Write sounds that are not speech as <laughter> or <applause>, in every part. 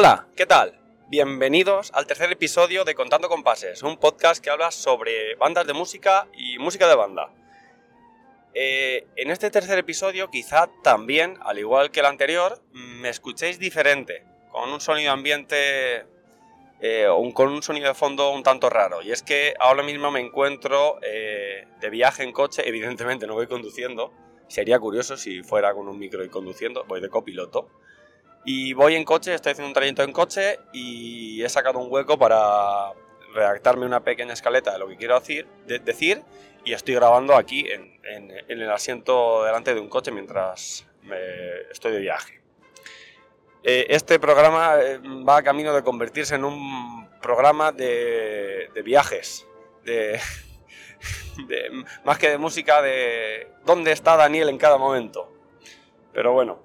Hola, ¿qué tal? Bienvenidos al tercer episodio de Contando Compases, un podcast que habla sobre bandas de música y música de banda. Eh, en este tercer episodio quizá también, al igual que el anterior, me escuchéis diferente, con un sonido ambiente, eh, con un sonido de fondo un tanto raro. Y es que ahora mismo me encuentro eh, de viaje en coche, <laughs> evidentemente no voy conduciendo, sería curioso si fuera con un micro y conduciendo, voy de copiloto. Y voy en coche, estoy haciendo un trayecto en coche y he sacado un hueco para redactarme una pequeña escaleta de lo que quiero decir, decir y estoy grabando aquí en, el asiento delante de un coche mientras estoy de viaje. Eh, este programa eh, va a camino de convertirse en un programa de, viajes, <laughs> de, más que de música, de dónde está Daniel en cada momento. Pero bueno,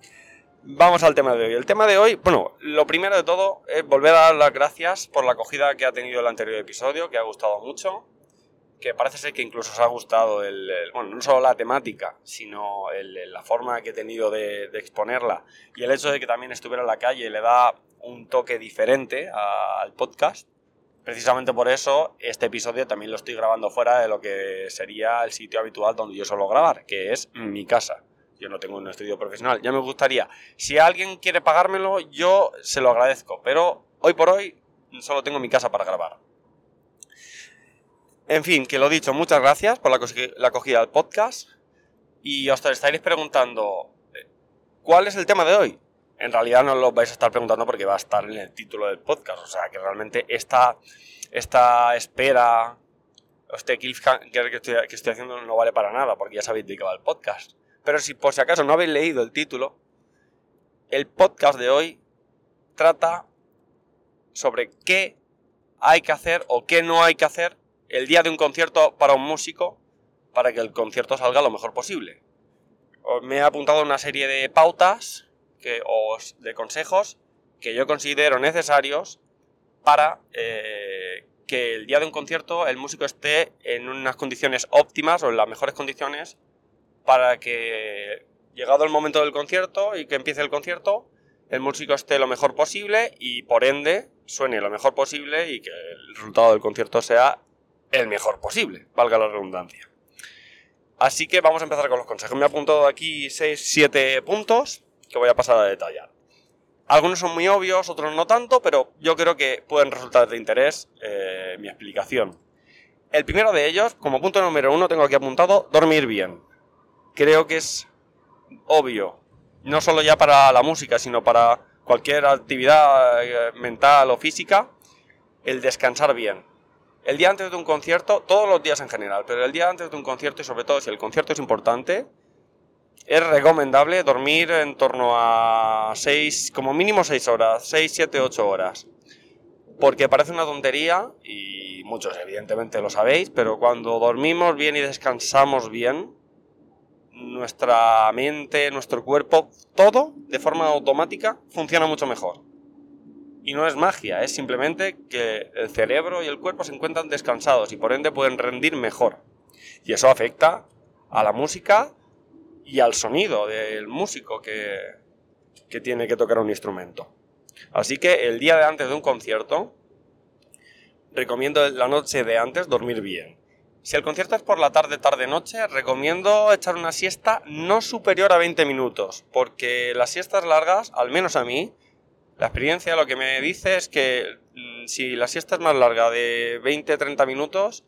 Vamos al tema de hoy. El tema de hoy, bueno, lo primero de todo es volver a dar las gracias por la acogida que ha tenido el anterior episodio, que ha gustado mucho, que parece ser que incluso os ha gustado el, bueno, no solo la temática, sino la forma que he tenido de, exponerla y el hecho de que también estuviera en la calle le da un toque diferente al podcast. Precisamente por eso este episodio también lo estoy grabando fuera de lo que sería el sitio habitual donde yo suelo grabar, que es mi casa yo no tengo un estudio profesional. Ya me gustaría. Si alguien quiere pagármelo, yo se lo agradezco. Pero hoy por hoy solo tengo mi casa para grabar. En fin, que lo dicho, muchas gracias por la, acogida del podcast. Y os estaréis preguntando, ¿cuál es el tema de hoy? En realidad no lo vais a estar preguntando porque va a estar en el título del podcast. O sea, que realmente esta, esta espera, este cliffhanger que estoy, que estoy haciendo no vale para nada porque ya sabéis de qué va el podcast. Pero si por si acaso no habéis leído el título, el podcast de hoy trata sobre qué hay que hacer o qué no hay que hacer el día de un concierto para un músico para que el concierto salga lo mejor posible. Me he apuntado una serie de pautas que, o de consejos que yo considero necesarios para eh, que el día de un concierto el músico esté en unas condiciones óptimas o en las mejores condiciones para que, llegado el momento del concierto y que empiece el concierto, el músico esté lo mejor posible y por ende suene lo mejor posible y que el resultado del concierto sea el mejor posible, valga la redundancia. Así que vamos a empezar con los consejos. Me he apuntado aquí 6-7 puntos que voy a pasar a detallar. Algunos son muy obvios, otros no tanto, pero yo creo que pueden resultar de interés eh, mi explicación. El primero de ellos, como punto número uno, tengo aquí apuntado dormir bien creo que es obvio, no solo ya para la música, sino para cualquier actividad eh, mental o física, el descansar bien. El día antes de un concierto, todos los días en general, pero el día antes de un concierto y sobre todo si el concierto es importante, es recomendable dormir en torno a 6, como mínimo 6 horas, 6, 7, 8 horas. Porque parece una tontería, y muchos evidentemente lo sabéis, pero cuando dormimos bien y descansamos bien, nuestra mente, nuestro cuerpo, todo de forma automática funciona mucho mejor. Y no es magia, es simplemente que el cerebro y el cuerpo se encuentran descansados y por ende pueden rendir mejor. Y eso afecta a la música y al sonido del músico que, que tiene que tocar un instrumento. Así que el día de antes de un concierto, recomiendo la noche de antes dormir bien si el concierto es por la tarde, tarde-noche, recomiendo echar una siesta no superior a 20 minutos, porque las siestas largas, al menos a mí, la experiencia lo que me dice es que mm, si la siesta es más larga de 20-30 minutos,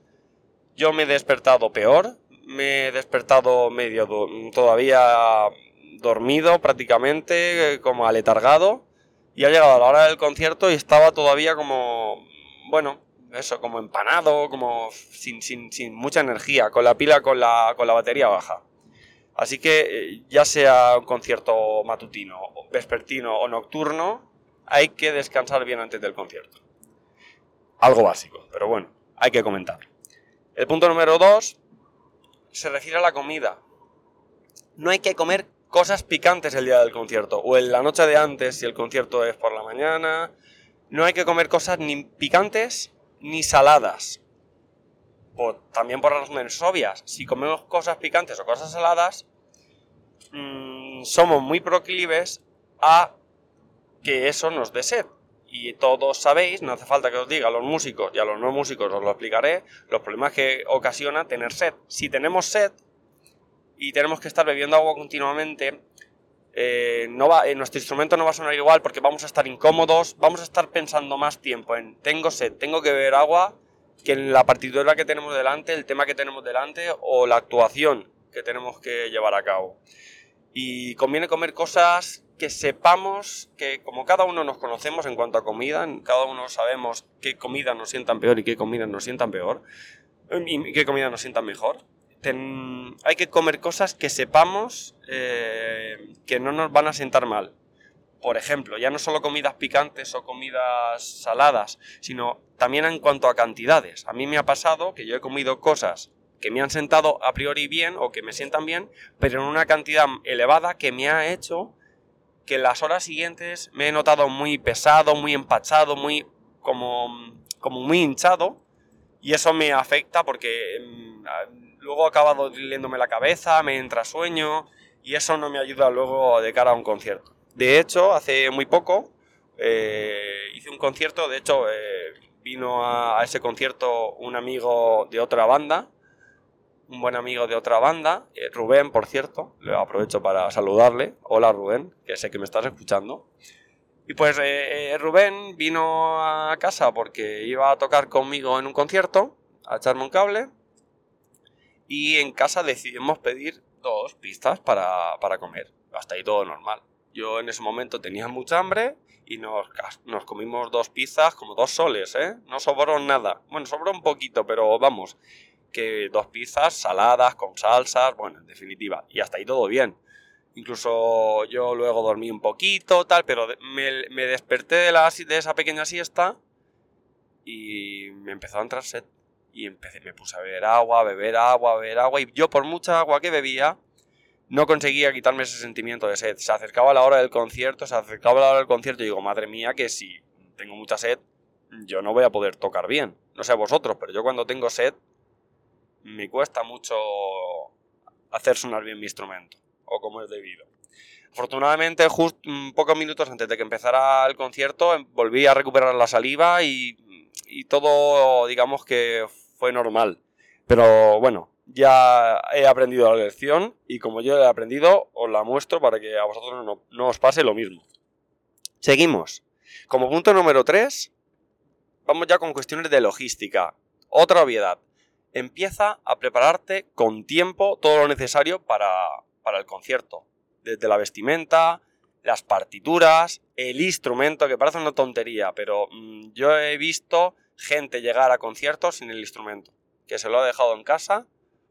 yo me he despertado peor, me he despertado medio todavía dormido prácticamente, como aletargado, y ha llegado a la hora del concierto y estaba todavía como, bueno, eso, como empanado, como sin, mucha energía, con la pila, con la, con la batería baja. Así que eh, ya sea un concierto matutino, vespertino o nocturno, hay que descansar bien antes del concierto. Algo básico, pero bueno, hay que comentar. El punto número dos se refiere a la comida. No hay que comer cosas picantes el día del concierto, o en la noche de antes si el concierto es por la mañana. No hay que comer cosas ni picantes ni saladas. también por razones obvias, si comemos cosas picantes o cosas saladas, mm, somos muy proclives a que eso nos dé sed. y todos sabéis, no hace falta que os diga a los músicos y a los no músicos os lo explicaré, los problemas que ocasiona tener sed. Si tenemos sed y tenemos que estar bebiendo agua continuamente, eh, eh, nuestro instrumento no va a sonar igual porque vamos a estar incómodos, vamos a estar pensando más tiempo en tengo sed, tengo que beber agua, que en la partitura que tenemos delante, el tema que tenemos delante o la actuación que tenemos que llevar a cabo. Y conviene comer cosas que sepamos que como cada uno nos conocemos en cuanto a comida, cada uno sabemos qué comida nos sientan peor y qué comida nos sientan peor, y qué comida nos sientan mejor. Hay que comer cosas que sepamos eh, que no nos van a sentar mal. Por ejemplo, ya no solo comidas picantes o comidas saladas, sino también en cuanto a cantidades. A mí me ha pasado que yo he comido cosas que me han sentado a priori bien o que me sientan bien, pero en una cantidad elevada que me ha hecho que las horas siguientes me he notado muy pesado, muy empachado, muy como, como muy hinchado y eso me afecta porque mm, luego ha acabado doliéndome la cabeza, me entra sueño y eso no me ayuda luego de cara a un concierto. De hecho, hace muy poco eh, hice un concierto, de hecho eh, vino a ese concierto un amigo de otra banda un buen amigo de otra banda, eh, Rubén, por cierto, le aprovecho para saludarle. Hola Rubén, que sé que me estás escuchando. Y pues eh, Rubén vino a casa porque iba a tocar conmigo en un concierto, a echarme un cable. Y en casa decidimos pedir dos pistas para, para comer. Hasta ahí todo normal. Yo en ese momento tenía mucha hambre y nos, nos comimos dos pizzas como dos soles, ¿eh? No sobró nada. Bueno, sobró un poquito, pero vamos que dos pizzas saladas, con salsas, bueno, en definitiva, y hasta ahí todo bien. Incluso yo luego dormí un poquito, tal, pero me, me desperté de, la, de esa pequeña siesta y me empezó a entrar sed. Y empecé, me puse a beber agua, a beber agua, a beber agua, y yo por mucha agua que bebía, no conseguía quitarme ese sentimiento de sed. Se acercaba la hora del concierto, se acercaba la hora del concierto y digo, madre mía, que si tengo mucha sed, yo no voy a poder tocar bien. No sé vosotros, pero yo cuando tengo sed, me cuesta mucho hacer sonar bien mi instrumento, o como es debido. Afortunadamente, justo pocos minutos antes de que empezara el concierto, em, volví a recuperar la saliva y, todo, digamos que fue normal. Pero bueno, ya he aprendido la lección y como yo he aprendido, os la muestro para que a vosotros no, os pase lo mismo. Seguimos. Como punto número 3, vamos ya con cuestiones de logística. Otra obviedad empieza a prepararte con tiempo todo lo necesario para, el concierto. Desde la vestimenta, las partituras, el instrumento, que parece una tontería, pero mm, yo he visto gente llegar a conciertos sin el instrumento, que se lo ha dejado en casa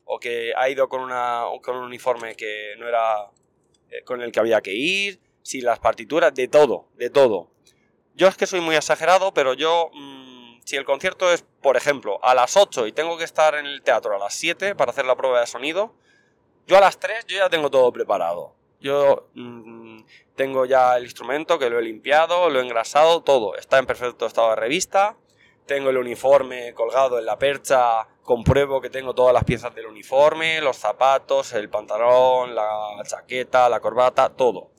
o que ha ido con, una, con un uniforme que no era eh, con el que había que ir, sin las partituras, de todo, de todo. Yo es que soy muy exagerado, pero yo... Mm, si el concierto es, por ejemplo, a las 8 y tengo que estar en el teatro a las 7 para hacer la prueba de sonido, yo a las 3 yo ya tengo todo preparado. Yo mm, tengo ya el instrumento que lo he limpiado, lo he engrasado, todo. Está en perfecto estado de revista. Tengo el uniforme colgado en la percha, compruebo que tengo todas las piezas del uniforme, los zapatos, el pantalón, la chaqueta, la corbata, todo.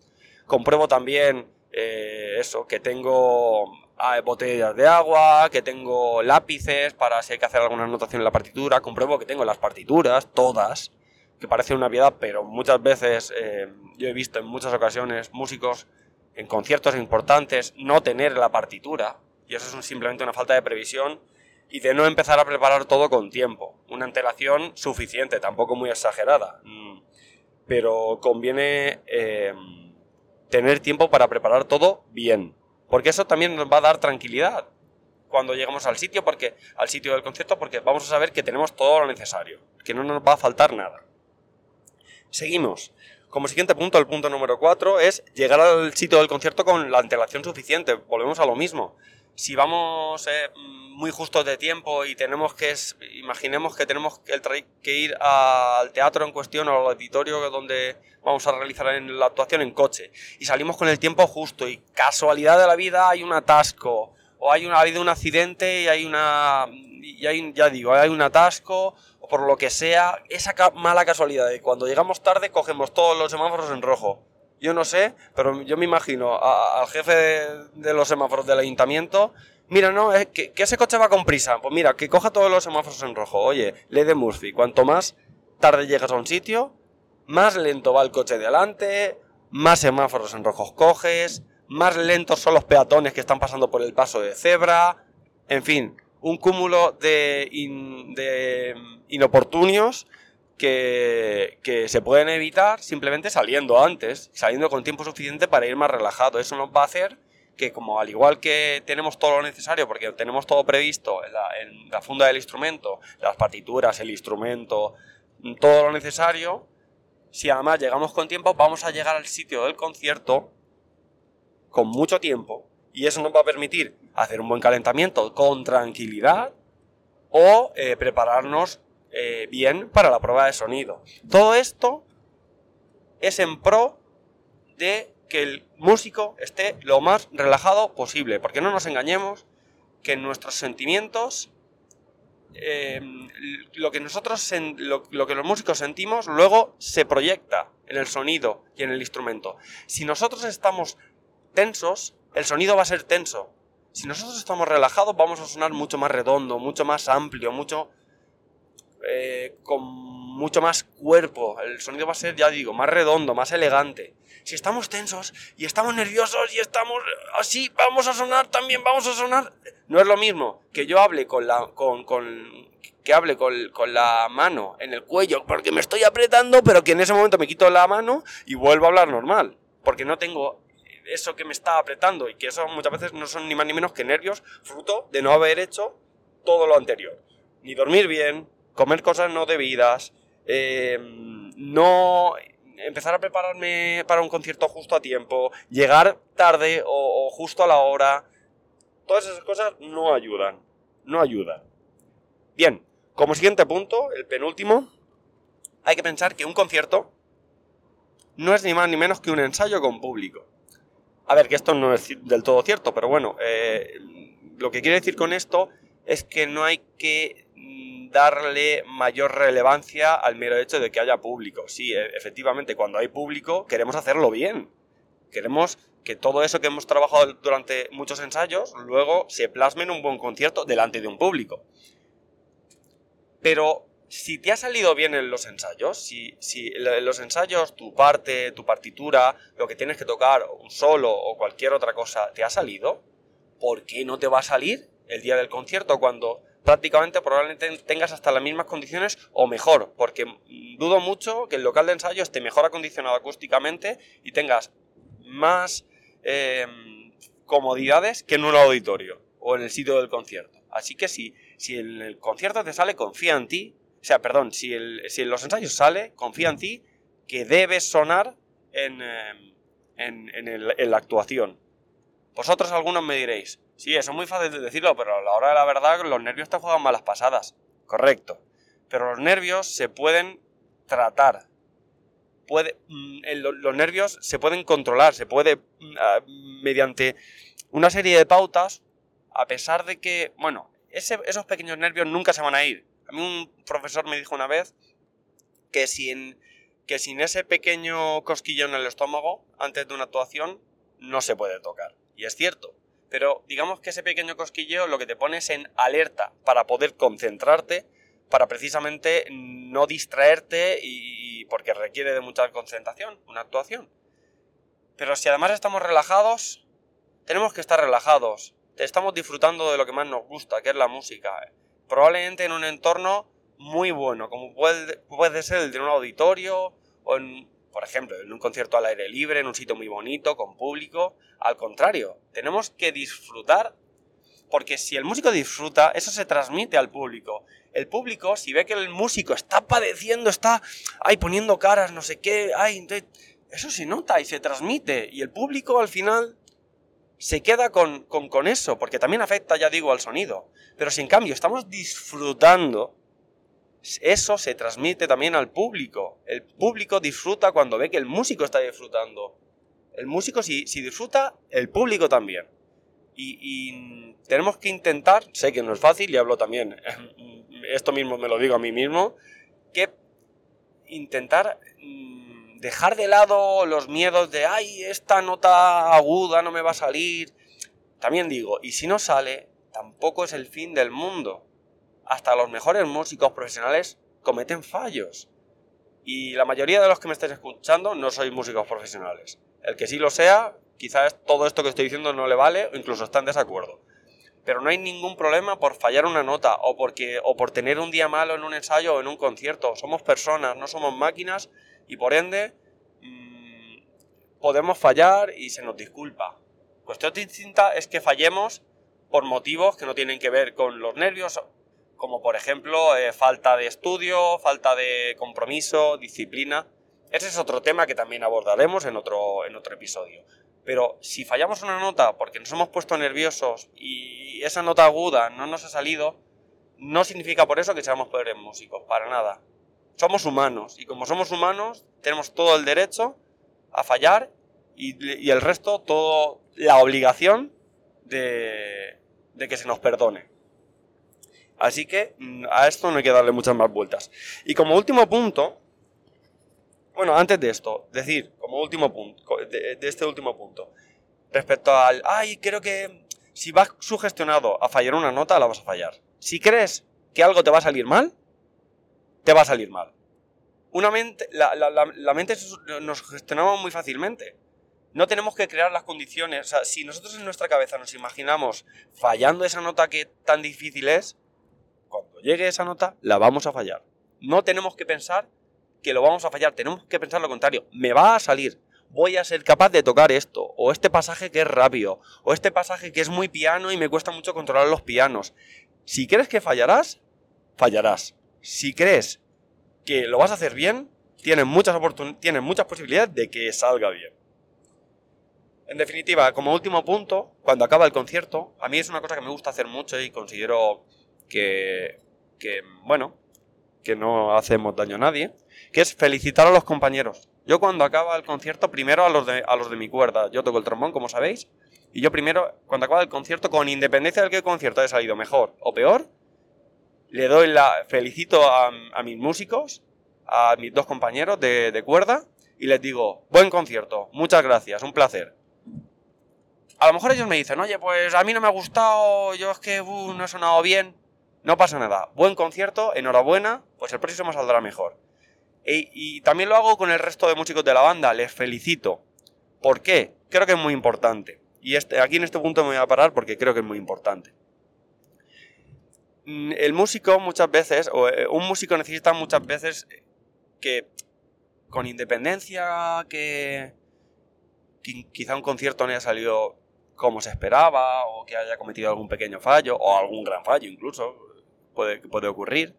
Compruebo también eh, eso, que tengo hay botellas de agua, que tengo lápices para si hay que hacer alguna anotación en la partitura, compruebo que tengo las partituras, todas, que parece una piedad, pero muchas veces eh, yo he visto en muchas ocasiones músicos en conciertos importantes no tener la partitura, y eso es simplemente una falta de previsión y de no empezar a preparar todo con tiempo. Una antelación suficiente, tampoco muy exagerada, mm, pero conviene eh, tener tiempo para preparar todo bien. Porque eso también nos va a dar tranquilidad cuando lleguemos al sitio, porque, al sitio del concierto, porque vamos a saber que tenemos todo lo necesario, que no nos va a faltar nada. Seguimos. Como siguiente punto, el punto número 4 es llegar al sitio del concierto con la antelación suficiente. Volvemos a lo mismo. Si vamos eh, muy justos de tiempo y tenemos que, imaginemos que tenemos que ir al teatro en cuestión o al auditorio donde vamos a realizar la actuación en coche y salimos con el tiempo justo y casualidad de la vida hay un atasco o hay una, ha habido un accidente y hay una, y hay, ya digo, hay un atasco o por lo que sea, esa mala casualidad de cuando llegamos tarde cogemos todos los semáforos en rojo. Yo no sé, pero yo me imagino al jefe de, los semáforos del ayuntamiento. Mira, no, es que, ese coche va con prisa. Pues mira, que coja todos los semáforos en rojo. Oye, ley de Murphy, cuanto más tarde llegas a un sitio, más lento va el coche de adelante, más semáforos en rojos coges, más lentos son los peatones que están pasando por el paso de cebra. En fin, un cúmulo de, de inoportunios que, se pueden evitar simplemente saliendo antes, saliendo con tiempo suficiente para ir más relajado. Eso nos va a hacer que como al igual que tenemos todo lo necesario, porque tenemos todo previsto en la, funda del instrumento, las partituras, el instrumento, todo lo necesario, si además llegamos con tiempo, vamos a llegar al sitio del concierto con mucho tiempo y eso nos va a permitir hacer un buen calentamiento con tranquilidad o eh, prepararnos eh, bien para la prueba de sonido. Todo esto es en pro de que el músico esté lo más relajado posible, porque no nos engañemos que nuestros sentimientos, eh, lo, que nosotros lo, que los músicos sentimos, luego se proyecta en el sonido y en el instrumento. Si nosotros estamos tensos, el sonido va a ser tenso. Si nosotros estamos relajados, vamos a sonar mucho más redondo, mucho más amplio, mucho eh, con mucho más cuerpo. El sonido va a ser, ya digo, más redondo, más elegante. Si estamos tensos y estamos nerviosos y estamos así, vamos a sonar también, vamos a sonar. No es lo mismo que yo hable con la. con, con que hable con, con, la mano en el cuello porque me estoy apretando, pero que en ese momento me quito la mano y vuelvo a hablar normal. Porque no tengo eso que me está apretando y que eso muchas veces no son ni más ni menos que nervios fruto de no haber hecho todo lo anterior. Ni dormir bien, comer cosas no debidas, eh, no empezar a prepararme para un concierto justo a tiempo, llegar tarde o, justo a la hora. Todas esas cosas no ayudan. No ayudan. Bien, como siguiente punto, el penúltimo, hay que pensar que un concierto no es ni más ni menos que un ensayo con público. A ver, que esto no es del todo cierto, pero bueno, eh, lo que quiere decir con esto es que no hay que darle mayor relevancia al mero hecho de que haya público. Sí, e, efectivamente, cuando hay público queremos hacerlo bien. Queremos que todo eso que hemos trabajado durante muchos ensayos luego se plasme en un buen concierto delante de un público. Pero si te ha salido bien en los ensayos, si, si en los ensayos tu parte, tu partitura, lo que tienes que tocar, un solo o cualquier otra cosa, te ha salido, ¿por qué no te va a salir el día del concierto cuando prácticamente probablemente tengas hasta las mismas condiciones o mejor, porque dudo mucho que el local de ensayo esté mejor acondicionado acústicamente y tengas más em, comodidades que en un auditorio o en el sitio del concierto. Así que si, si en el concierto te sale, confía en ti. O sea, perdón, si, en los ensayos sale, confía en ti que debes sonar en, em, en la actuación. Vosotros algunos me diréis, Sí, eso es muy fácil de decirlo, pero a la hora de la verdad los nervios te juegan malas pasadas. Correcto. Pero los nervios se pueden tratar. Puede, mm, los nervios se pueden controlar, se puede, mm, mediante una serie de pautas, a pesar de que, bueno, esos pequeños nervios nunca se van a ir. A mí un profesor me dijo una vez que sin, que sin ese pequeño cosquillo en el estómago antes de una actuación no se puede tocar. Y es cierto, pero digamos que ese pequeño cosquilleo lo que te pone es en alerta para poder concentrarte, para precisamente no distraerte y porque requiere de mucha concentración, una actuación. Pero si además estamos relajados, tenemos que estar relajados. Estamos disfrutando de lo que más nos gusta, que es la música. Probablemente en un entorno muy bueno, como puede, puede ser el de un auditorio o en por ejemplo, en un concierto al aire libre, en un sitio muy bonito, con público. Al contrario, tenemos que disfrutar, porque si el músico disfruta, eso se transmite al público. El público, si ve que el músico está padeciendo, está ay, poniendo caras, no sé qué, ay, eso se nota y se transmite. Y el público al final se queda con, con, con eso, porque también afecta, ya digo, al sonido. Pero si en cambio estamos disfrutando, eso se transmite también al público. El público disfruta cuando ve que el músico está disfrutando. El músico si, si disfruta, el público también. Y, tenemos que intentar, sé que no es fácil y hablo también, <laughs> esto mismo me lo digo a mí mismo, que intentar mm, dejar de lado los miedos de, ay, esta nota aguda no me va a salir. También digo, y si no sale, tampoco es el fin del mundo. Hasta los mejores músicos profesionales cometen fallos. Y la mayoría de los que me estáis escuchando no sois músicos profesionales. El que sí lo sea, quizás todo esto que estoy diciendo no le vale o incluso está en desacuerdo. Pero no hay ningún problema por fallar una nota o, porque, o por tener un día malo en un ensayo o en un concierto. Somos personas, no somos máquinas y por ende mmm, podemos fallar y se nos disculpa. Cuestión distinta es que fallemos por motivos que no tienen que ver con los nervios, como por ejemplo eh, falta de estudio, falta de compromiso, disciplina. Ese es otro tema que también abordaremos en otro, en otro episodio. Pero si fallamos una nota porque nos hemos puesto nerviosos y esa nota aguda no nos ha salido, no significa por eso que seamos peores músicos, para nada. Somos humanos y como somos humanos tenemos todo el derecho a fallar y, y el resto, toda la obligación de, de que se nos perdone. Así que mm, a esto no hay que darle muchas más vueltas. Y como último punto, bueno, antes de esto, decir, como último punto, de, este último punto, respecto al, ay, creo que si vas sugestionado a fallar una nota, la vas a fallar. Si crees que algo te va a salir mal, te va a salir mal. Una mente, la, la, la, la mente nos gestionamos muy fácilmente. No tenemos que crear las condiciones. O sea, si nosotros en nuestra cabeza nos imaginamos fallando esa nota que tan difícil es, llegue esa nota, la vamos a fallar. No tenemos que pensar que lo vamos a fallar, tenemos que pensar lo contrario. Me va a salir, voy a ser capaz de tocar esto, o este pasaje que es rápido, o este pasaje que es muy piano y me cuesta mucho controlar los pianos. Si crees que fallarás, fallarás. Si crees que lo vas a hacer bien, tienes muchas, tienes muchas posibilidades de que salga bien. En definitiva, como último punto, cuando acaba el concierto, a mí es una cosa que me gusta hacer mucho y considero que, que bueno, que no hacemos daño a nadie, que es felicitar a los compañeros. Yo cuando acaba el concierto, primero a los de, a los de mi cuerda, yo toco el trombón, como sabéis, y yo primero, cuando acaba el concierto, con independencia del que el concierto haya salido mejor o peor, le doy la, felicito a, mis músicos, a mis dos compañeros de, de, cuerda, y les digo, buen concierto, muchas gracias, un placer. A lo mejor ellos me dicen, oye, pues a mí no me ha gustado, yo es que uh, no he sonado bien, no pasa nada, buen concierto, enhorabuena, pues el próximo saldrá mejor. Y, y, también lo hago con el resto de músicos de la banda, les felicito. ¿Por qué? Creo que es muy importante. Y este, aquí en este punto me voy a parar porque creo que es muy importante. Mm, el músico muchas veces, o eh, un músico necesita muchas veces que con independencia que quizá un concierto no haya salido como se esperaba o que haya cometido algún pequeño fallo o algún gran fallo incluso, puede, puede ocurrir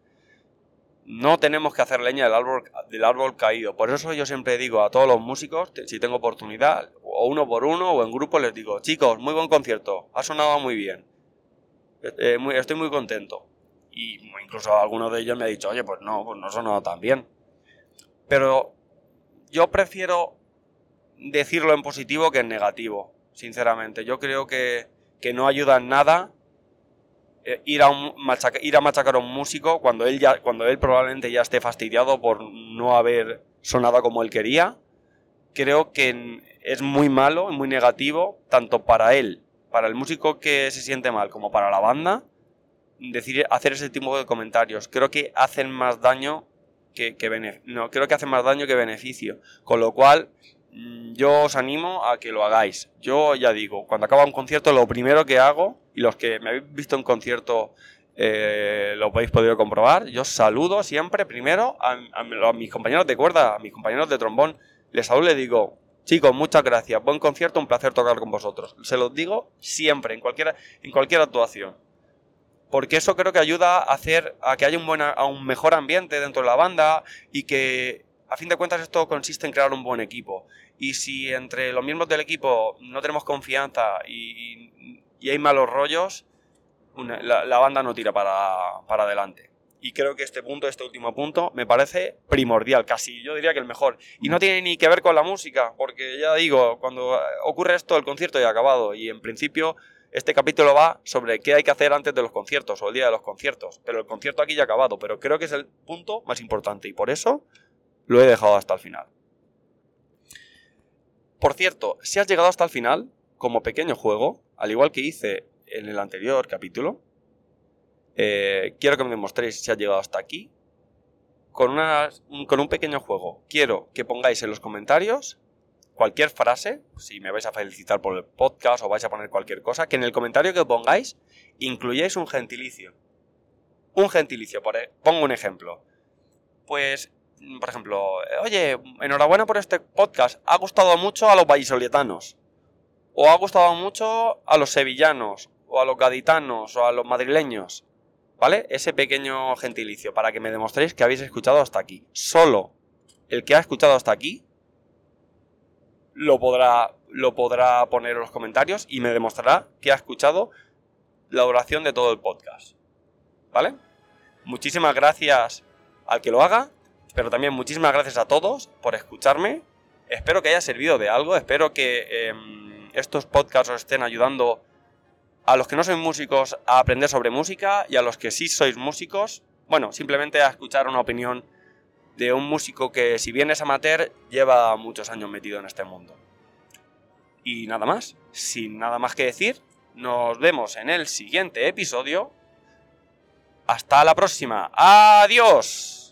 no tenemos que hacer leña del árbol, del árbol caído. Por eso yo siempre digo a todos los músicos, si tengo oportunidad, o uno por uno o en grupo, les digo, chicos, muy buen concierto, ha sonado muy bien. Eh, muy, estoy muy contento. Y incluso alguno de ellos me ha dicho, oye, pues no, pues no ha sonado tan bien. Pero yo prefiero decirlo en positivo que en negativo, sinceramente. Yo creo que, que no ayuda en nada eh, ir, a un machaca, ir a machacar a un músico cuando él, ya, cuando él probablemente ya esté fastidiado por no haber sonado como él quería, creo que es muy malo, muy negativo, tanto para él, para el músico que se siente mal, como para la banda, decir, hacer ese tipo de comentarios. Creo que hacen más daño que, que no, creo que hacen más daño que beneficio. Con lo cual, yo os animo a que lo hagáis. Yo ya digo, cuando acaba un concierto, lo primero que hago, y los que me habéis visto en concierto eh, lo habéis podido comprobar, yo saludo siempre primero a, mis compañeros de cuerda, a mis compañeros de trombón. Les saludo y les digo, chicos, muchas gracias, buen concierto, un placer tocar con vosotros. Se los digo siempre, en cualquier, en cualquier actuación. Porque eso creo que ayuda a hacer a que haya un, buena, a un mejor ambiente dentro de la banda y que a fin de cuentas esto consiste en crear un buen equipo. Y si entre los miembros del equipo no tenemos confianza y, hay malos rollos, la, la, banda no tira para, para, adelante. Y creo que este punto, este último punto, me parece primordial, casi yo diría que el mejor. Y no tiene ni que ver con la música, porque ya digo, cuando ocurre esto, el concierto ya ha acabado. Y en principio, este capítulo va sobre qué hay que hacer antes de los conciertos o el día de los conciertos. Pero el concierto aquí ya ha acabado, pero creo que es el punto más importante. Y por eso lo he dejado hasta el final. Por cierto, si has llegado hasta el final, como pequeño juego, al igual que hice en el anterior capítulo, eh, quiero que me demostréis si has llegado hasta aquí. Con, una, con un pequeño juego, quiero que pongáis en los comentarios cualquier frase, si me vais a felicitar por el podcast o vais a poner cualquier cosa, que en el comentario que pongáis incluyáis un gentilicio. Un gentilicio, por, e, pongo un ejemplo. Pues, por ejemplo, oye, enhorabuena por este podcast, ha gustado mucho a los vallisoletanos, o ha gustado mucho a los sevillanos, o a los gaditanos, o a los madrileños. ¿Vale? Ese pequeño gentilicio para que me demostréis que habéis escuchado hasta aquí. Solo el que ha escuchado hasta aquí lo podrá, lo podrá poner en los comentarios y me demostrará que ha escuchado la duración de todo el podcast. ¿Vale? Muchísimas gracias al que lo haga, pero también muchísimas gracias a todos por escucharme. Espero que haya servido de algo, espero que em, estos podcasts os estén ayudando a los que no sois músicos a aprender sobre música y a los que sí sois músicos, bueno, simplemente a escuchar una opinión de un músico que si bien es amateur, lleva muchos años metido en este mundo. Y nada más, sin nada más que decir, nos vemos en el siguiente episodio. Hasta la próxima. Adiós.